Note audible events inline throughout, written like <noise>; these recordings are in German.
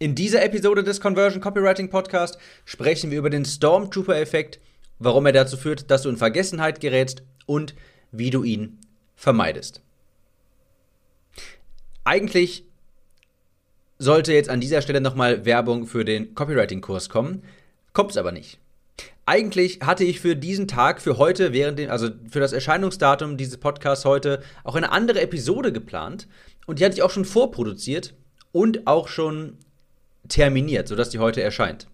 In dieser Episode des Conversion Copywriting Podcast sprechen wir über den Stormtrooper-Effekt, warum er dazu führt, dass du in Vergessenheit gerätst und wie du ihn vermeidest. Eigentlich sollte jetzt an dieser Stelle nochmal Werbung für den Copywriting-Kurs kommen, kommt es aber nicht. Eigentlich hatte ich für diesen Tag, für heute, während dem, also für das Erscheinungsdatum dieses Podcasts heute, auch eine andere Episode geplant. Und die hatte ich auch schon vorproduziert und auch schon terminiert, sodass die heute erscheint.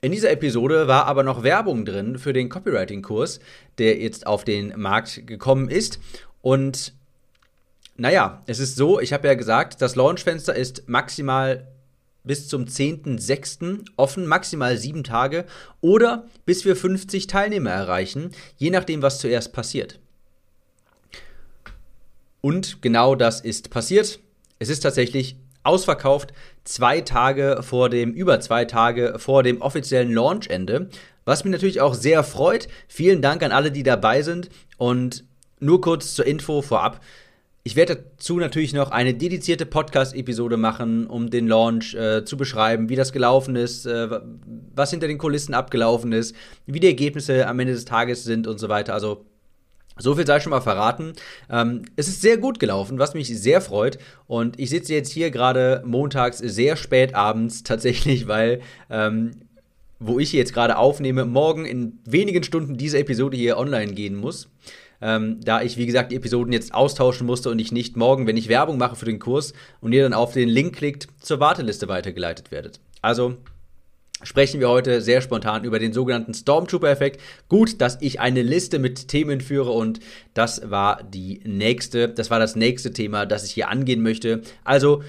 In dieser Episode war aber noch Werbung drin für den Copywriting-Kurs, der jetzt auf den Markt gekommen ist. Und naja, es ist so, ich habe ja gesagt, das Launchfenster ist maximal bis zum 10.06. offen, maximal sieben Tage oder bis wir 50 Teilnehmer erreichen, je nachdem, was zuerst passiert. Und genau das ist passiert. Es ist tatsächlich ausverkauft, zwei Tage vor dem, über zwei Tage vor dem offiziellen Launchende, was mich natürlich auch sehr freut. Vielen Dank an alle, die dabei sind und nur kurz zur Info vorab. Ich werde dazu natürlich noch eine dedizierte Podcast-Episode machen, um den Launch äh, zu beschreiben, wie das gelaufen ist, äh, was hinter den Kulissen abgelaufen ist, wie die Ergebnisse am Ende des Tages sind und so weiter. Also so viel sei schon mal verraten. Ähm, es ist sehr gut gelaufen, was mich sehr freut. Und ich sitze jetzt hier gerade montags sehr spät abends tatsächlich, weil ähm, wo ich jetzt gerade aufnehme, morgen in wenigen Stunden diese Episode hier online gehen muss ähm, da ich, wie gesagt, die Episoden jetzt austauschen musste und ich nicht morgen, wenn ich Werbung mache für den Kurs und ihr dann auf den Link klickt, zur Warteliste weitergeleitet werdet. Also sprechen wir heute sehr spontan über den sogenannten Stormtrooper-Effekt. Gut, dass ich eine Liste mit Themen führe und das war die nächste, das war das nächste Thema, das ich hier angehen möchte. Also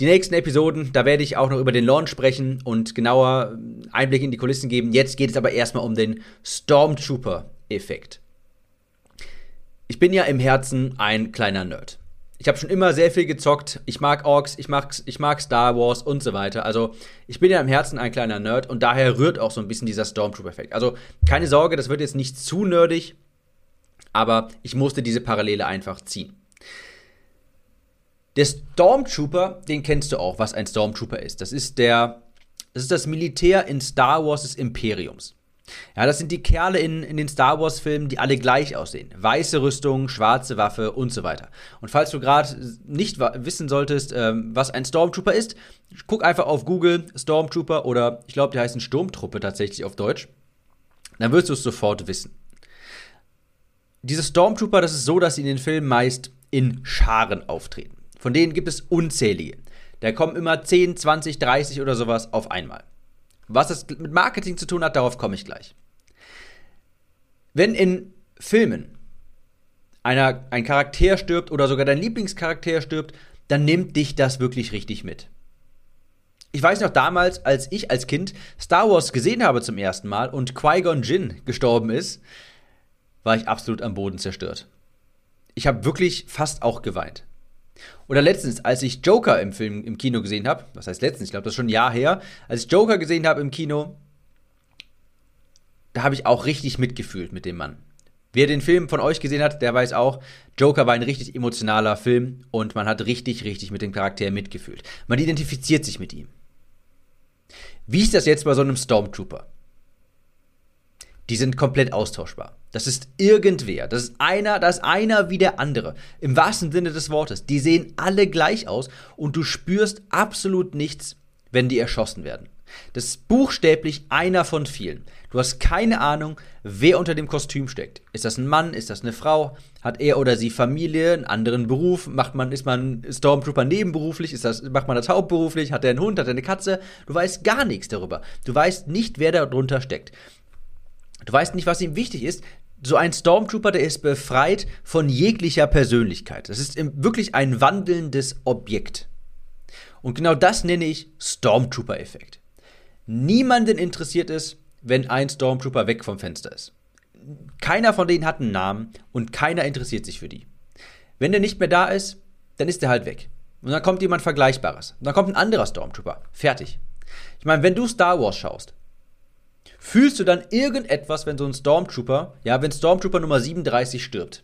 die nächsten Episoden, da werde ich auch noch über den Launch sprechen und genauer Einblick in die Kulissen geben. Jetzt geht es aber erstmal um den Stormtrooper-Effekt. Ich bin ja im Herzen ein kleiner Nerd. Ich habe schon immer sehr viel gezockt. Ich mag Orks, ich mag, ich mag Star Wars und so weiter. Also, ich bin ja im Herzen ein kleiner Nerd und daher rührt auch so ein bisschen dieser Stormtrooper-Effekt. Also, keine Sorge, das wird jetzt nicht zu nerdig, aber ich musste diese Parallele einfach ziehen. Der Stormtrooper, den kennst du auch, was ein Stormtrooper ist. Das ist der, das ist das Militär in Star Wars des Imperiums. Ja, das sind die Kerle in, in den Star Wars-Filmen, die alle gleich aussehen. Weiße Rüstung, schwarze Waffe und so weiter. Und falls du gerade nicht wissen solltest, ähm, was ein Stormtrooper ist, guck einfach auf Google Stormtrooper oder ich glaube, die heißen Sturmtruppe tatsächlich auf Deutsch. Dann wirst du es sofort wissen. Diese Stormtrooper, das ist so, dass sie in den Filmen meist in Scharen auftreten. Von denen gibt es unzählige. Da kommen immer 10, 20, 30 oder sowas auf einmal. Was das mit Marketing zu tun hat, darauf komme ich gleich. Wenn in Filmen einer, ein Charakter stirbt oder sogar dein Lieblingscharakter stirbt, dann nimmt dich das wirklich richtig mit. Ich weiß noch damals, als ich als Kind Star Wars gesehen habe zum ersten Mal und Qui-Gon Jinn gestorben ist, war ich absolut am Boden zerstört. Ich habe wirklich fast auch geweint. Oder letztens, als ich Joker im Film im Kino gesehen habe, was heißt letztens, ich glaube, das ist schon ein Jahr her, als ich Joker gesehen habe im Kino, da habe ich auch richtig mitgefühlt mit dem Mann. Wer den Film von euch gesehen hat, der weiß auch, Joker war ein richtig emotionaler Film und man hat richtig, richtig mit dem Charakter mitgefühlt. Man identifiziert sich mit ihm. Wie ist das jetzt bei so einem Stormtrooper? Die sind komplett austauschbar. Das ist irgendwer. Das ist einer, das ist einer wie der andere. Im wahrsten Sinne des Wortes. Die sehen alle gleich aus und du spürst absolut nichts, wenn die erschossen werden. Das ist buchstäblich einer von vielen. Du hast keine Ahnung, wer unter dem Kostüm steckt. Ist das ein Mann? Ist das eine Frau? Hat er oder sie Familie, einen anderen Beruf? Macht man, ist man Stormtrooper nebenberuflich? Ist das, macht man das hauptberuflich? Hat er einen Hund? Hat er eine Katze? Du weißt gar nichts darüber. Du weißt nicht, wer darunter steckt. Du weißt nicht, was ihm wichtig ist. So ein Stormtrooper, der ist befreit von jeglicher Persönlichkeit. Das ist wirklich ein wandelndes Objekt. Und genau das nenne ich Stormtrooper-Effekt. Niemanden interessiert es, wenn ein Stormtrooper weg vom Fenster ist. Keiner von denen hat einen Namen und keiner interessiert sich für die. Wenn der nicht mehr da ist, dann ist er halt weg. Und dann kommt jemand Vergleichbares. Und dann kommt ein anderer Stormtrooper. Fertig. Ich meine, wenn du Star Wars schaust, Fühlst du dann irgendetwas, wenn so ein Stormtrooper, ja, wenn Stormtrooper Nummer 37 stirbt?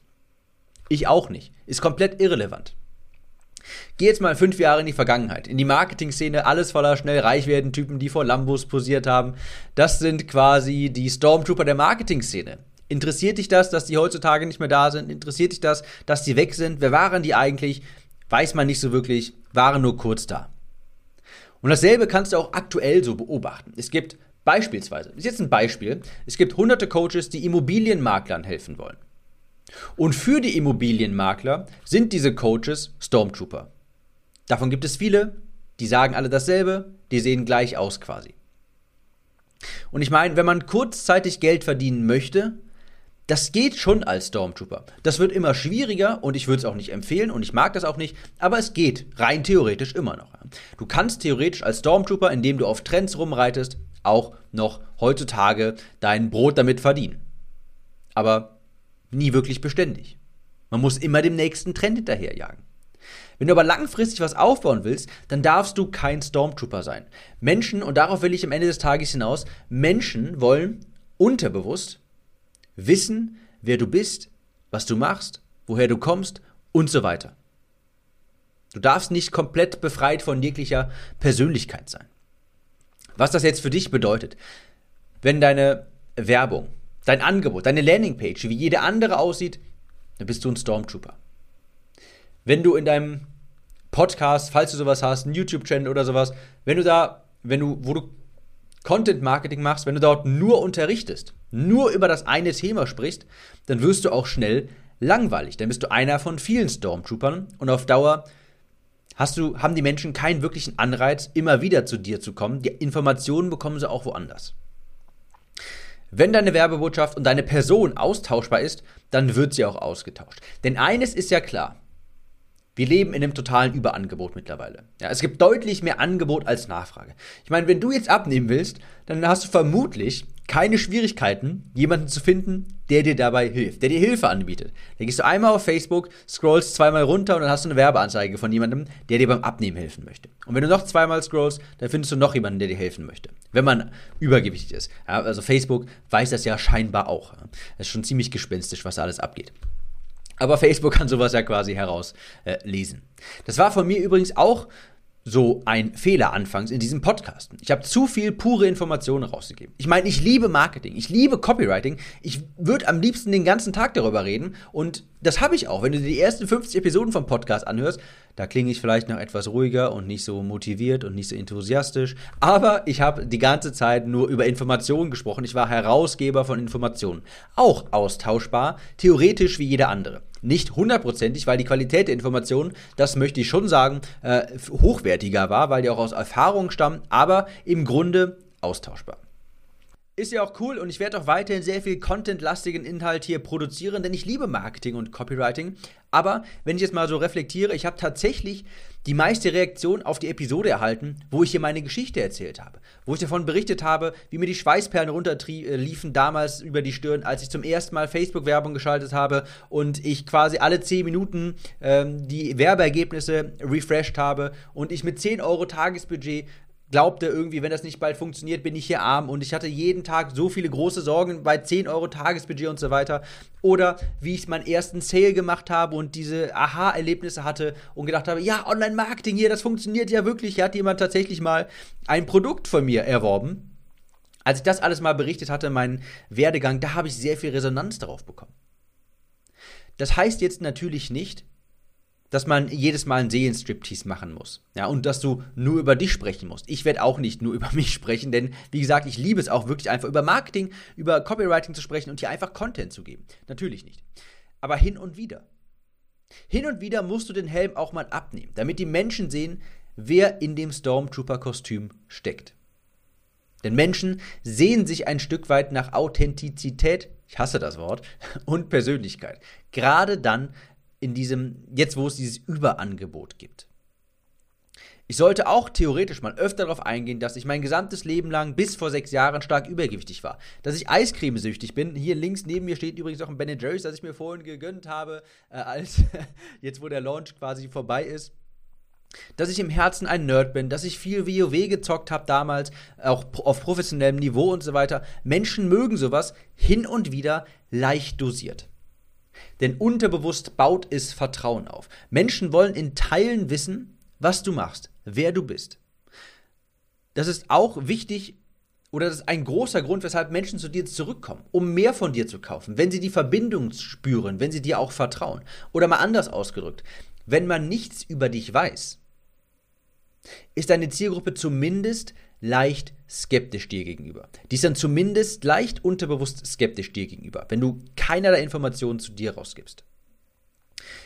Ich auch nicht. Ist komplett irrelevant. Geh jetzt mal fünf Jahre in die Vergangenheit, in die Marketing-Szene, alles voller schnell reich werden Typen, die vor Lambos posiert haben. Das sind quasi die Stormtrooper der Marketing-Szene. Interessiert dich das, dass die heutzutage nicht mehr da sind? Interessiert dich das, dass die weg sind? Wer waren die eigentlich? Weiß man nicht so wirklich, waren nur kurz da. Und dasselbe kannst du auch aktuell so beobachten. Es gibt beispielsweise, ist jetzt ein Beispiel, es gibt hunderte Coaches, die Immobilienmaklern helfen wollen. Und für die Immobilienmakler sind diese Coaches Stormtrooper. Davon gibt es viele, die sagen alle dasselbe, die sehen gleich aus quasi. Und ich meine, wenn man kurzzeitig Geld verdienen möchte, das geht schon als Stormtrooper. Das wird immer schwieriger und ich würde es auch nicht empfehlen und ich mag das auch nicht, aber es geht rein theoretisch immer noch. Du kannst theoretisch als Stormtrooper, indem du auf Trends rumreitest, auch noch heutzutage dein Brot damit verdienen. Aber nie wirklich beständig. Man muss immer dem nächsten Trend hinterherjagen. Wenn du aber langfristig was aufbauen willst, dann darfst du kein Stormtrooper sein. Menschen, und darauf will ich am Ende des Tages hinaus, Menschen wollen unterbewusst wissen, wer du bist, was du machst, woher du kommst und so weiter. Du darfst nicht komplett befreit von jeglicher Persönlichkeit sein. Was das jetzt für dich bedeutet, wenn deine Werbung, dein Angebot, deine Landingpage wie jede andere aussieht, dann bist du ein Stormtrooper. Wenn du in deinem Podcast, falls du sowas hast, einen YouTube-Channel oder sowas, wenn du da, wenn du, wo du Content Marketing machst, wenn du dort nur unterrichtest, nur über das eine Thema sprichst, dann wirst du auch schnell langweilig. Dann bist du einer von vielen Stormtroopern und auf Dauer hast du, haben die Menschen keinen wirklichen Anreiz, immer wieder zu dir zu kommen. Die Informationen bekommen sie auch woanders. Wenn deine Werbebotschaft und deine Person austauschbar ist, dann wird sie auch ausgetauscht. Denn eines ist ja klar. Wir leben in einem totalen Überangebot mittlerweile. Ja, es gibt deutlich mehr Angebot als Nachfrage. Ich meine, wenn du jetzt abnehmen willst, dann hast du vermutlich keine Schwierigkeiten, jemanden zu finden, der dir dabei hilft, der dir Hilfe anbietet. Dann gehst du einmal auf Facebook, scrollst zweimal runter und dann hast du eine Werbeanzeige von jemandem, der dir beim Abnehmen helfen möchte. Und wenn du noch zweimal scrollst, dann findest du noch jemanden, der dir helfen möchte. Wenn man übergewichtig ist. Ja, also Facebook weiß das ja scheinbar auch. Das ist schon ziemlich gespenstisch, was da alles abgeht. Aber Facebook kann sowas ja quasi herauslesen. Äh, das war von mir übrigens auch so ein Fehler anfangs in diesem Podcast. Ich habe zu viel pure Informationen rausgegeben. Ich meine, ich liebe Marketing, ich liebe Copywriting. Ich würde am liebsten den ganzen Tag darüber reden und das habe ich auch. Wenn du dir die ersten 50 Episoden vom Podcast anhörst, da klinge ich vielleicht noch etwas ruhiger und nicht so motiviert und nicht so enthusiastisch. Aber ich habe die ganze Zeit nur über Informationen gesprochen. Ich war Herausgeber von Informationen. Auch austauschbar, theoretisch wie jeder andere. Nicht hundertprozentig, weil die Qualität der Informationen, das möchte ich schon sagen, äh, hochwertiger war, weil die auch aus Erfahrung stammen, aber im Grunde austauschbar. Ist ja auch cool und ich werde auch weiterhin sehr viel contentlastigen Inhalt hier produzieren, denn ich liebe Marketing und Copywriting. Aber wenn ich jetzt mal so reflektiere, ich habe tatsächlich die meiste Reaktion auf die Episode erhalten, wo ich hier meine Geschichte erzählt habe. Wo ich davon berichtet habe, wie mir die Schweißperlen runterliefen damals über die Stirn, als ich zum ersten Mal Facebook-Werbung geschaltet habe und ich quasi alle 10 Minuten ähm, die Werbeergebnisse refreshed habe und ich mit 10 Euro Tagesbudget glaubte irgendwie, wenn das nicht bald funktioniert, bin ich hier arm und ich hatte jeden Tag so viele große Sorgen bei 10 Euro Tagesbudget und so weiter. Oder wie ich meinen ersten Sale gemacht habe und diese Aha-Erlebnisse hatte und gedacht habe, ja, Online-Marketing hier, das funktioniert ja wirklich. Hier hat jemand tatsächlich mal ein Produkt von mir erworben. Als ich das alles mal berichtet hatte, meinen Werdegang, da habe ich sehr viel Resonanz darauf bekommen. Das heißt jetzt natürlich nicht, dass man jedes Mal einen Seelenstriptease machen muss. Ja, und dass du nur über dich sprechen musst. Ich werde auch nicht nur <laughs> über mich sprechen, denn wie gesagt, ich liebe es auch wirklich einfach über Marketing, über Copywriting zu sprechen und hier einfach Content zu geben. Natürlich nicht. Aber hin und wieder. Hin und wieder musst du den Helm auch mal abnehmen, damit die Menschen sehen, wer in dem Stormtrooper-Kostüm steckt. Denn Menschen sehen sich ein Stück weit nach Authentizität, ich hasse das Wort, <laughs> und Persönlichkeit. Gerade dann, in diesem, jetzt wo es dieses Überangebot gibt. Ich sollte auch theoretisch mal öfter darauf eingehen, dass ich mein gesamtes Leben lang bis vor sechs Jahren stark übergewichtig war. Dass ich Eiscremesüchtig bin. Hier links neben mir steht übrigens auch ein Ben Jerry's, das ich mir vorhin gegönnt habe, äh, als <laughs> jetzt wo der Launch quasi vorbei ist. Dass ich im Herzen ein Nerd bin, dass ich viel WoW gezockt habe damals, auch auf professionellem Niveau und so weiter. Menschen mögen sowas hin und wieder leicht dosiert. Denn unterbewusst baut es Vertrauen auf. Menschen wollen in Teilen wissen, was du machst, wer du bist. Das ist auch wichtig oder das ist ein großer Grund, weshalb Menschen zu dir zurückkommen, um mehr von dir zu kaufen, wenn sie die Verbindung spüren, wenn sie dir auch vertrauen. Oder mal anders ausgedrückt, wenn man nichts über dich weiß, ist deine Zielgruppe zumindest leicht skeptisch dir gegenüber. Die ist dann zumindest leicht unterbewusst skeptisch dir gegenüber, wenn du keinerlei Informationen zu dir rausgibst.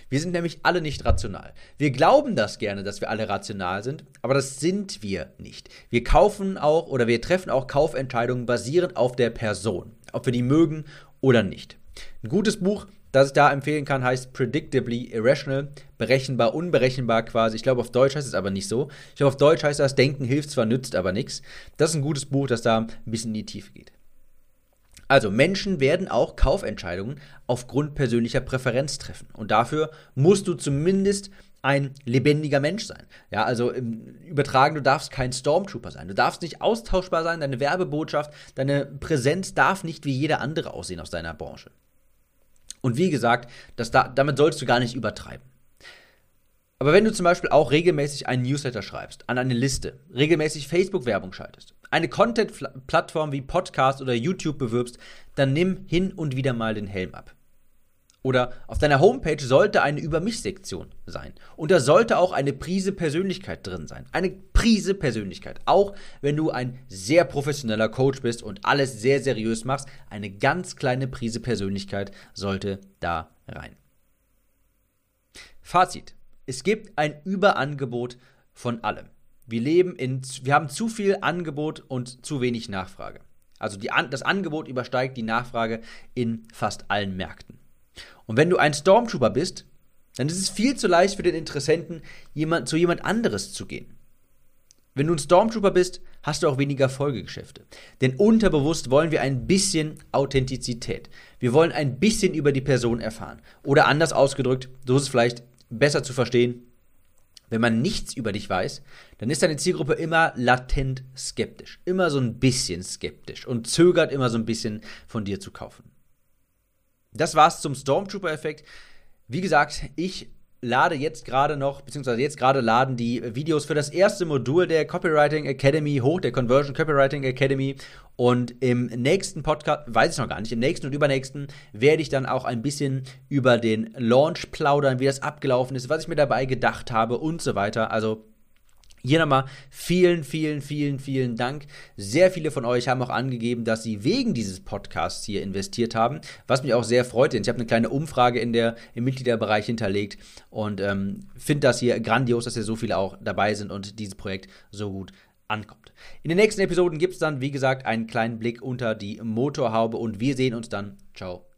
Wir sind nämlich alle nicht rational. Wir glauben das gerne, dass wir alle rational sind, aber das sind wir nicht. Wir kaufen auch oder wir treffen auch Kaufentscheidungen basierend auf der Person, ob wir die mögen oder nicht. Ein gutes Buch, das ich da empfehlen kann, heißt Predictably Irrational, berechenbar, unberechenbar quasi. Ich glaube, auf Deutsch heißt es aber nicht so. Ich glaube, auf Deutsch heißt das, Denken hilft zwar, nützt aber nichts. Das ist ein gutes Buch, das da ein bisschen in die Tiefe geht. Also Menschen werden auch Kaufentscheidungen aufgrund persönlicher Präferenz treffen. Und dafür musst du zumindest ein lebendiger Mensch sein. Ja, also Übertragen, du darfst kein Stormtrooper sein. Du darfst nicht austauschbar sein. Deine Werbebotschaft, deine Präsenz darf nicht wie jeder andere aussehen aus deiner Branche. Und wie gesagt, das da, damit sollst du gar nicht übertreiben. Aber wenn du zum Beispiel auch regelmäßig einen Newsletter schreibst, an eine Liste, regelmäßig Facebook-Werbung schaltest, eine Content-Plattform wie Podcast oder YouTube bewirbst, dann nimm hin und wieder mal den Helm ab. Oder auf deiner Homepage sollte eine Über mich-Sektion sein. Und da sollte auch eine Prise Persönlichkeit drin sein. Eine Prise Persönlichkeit. Auch wenn du ein sehr professioneller Coach bist und alles sehr seriös machst, eine ganz kleine Prise Persönlichkeit sollte da rein. Fazit. Es gibt ein Überangebot von allem. Wir leben in, wir haben zu viel Angebot und zu wenig Nachfrage. Also die, das Angebot übersteigt die Nachfrage in fast allen Märkten. Und wenn du ein Stormtrooper bist, dann ist es viel zu leicht für den Interessenten, jemand, zu jemand anderes zu gehen. Wenn du ein Stormtrooper bist, hast du auch weniger Folgegeschäfte. Denn unterbewusst wollen wir ein bisschen Authentizität. Wir wollen ein bisschen über die Person erfahren. Oder anders ausgedrückt, so ist es vielleicht besser zu verstehen, wenn man nichts über dich weiß, dann ist deine Zielgruppe immer latent skeptisch, immer so ein bisschen skeptisch und zögert immer so ein bisschen von dir zu kaufen. Das war's zum Stormtrooper-Effekt. Wie gesagt, ich lade jetzt gerade noch, beziehungsweise jetzt gerade laden die Videos für das erste Modul der Copywriting Academy hoch, der Conversion Copywriting Academy. Und im nächsten Podcast, weiß ich noch gar nicht, im nächsten und übernächsten werde ich dann auch ein bisschen über den Launch plaudern, wie das abgelaufen ist, was ich mir dabei gedacht habe und so weiter. Also hier nochmal vielen, vielen, vielen, vielen Dank. Sehr viele von euch haben auch angegeben, dass sie wegen dieses Podcasts hier investiert haben, was mich auch sehr freut. Ich habe eine kleine Umfrage in der, im Mitgliederbereich hinterlegt und ähm, finde das hier grandios, dass hier so viele auch dabei sind und dieses Projekt so gut ankommt. In den nächsten Episoden gibt es dann, wie gesagt, einen kleinen Blick unter die Motorhaube und wir sehen uns dann. Ciao.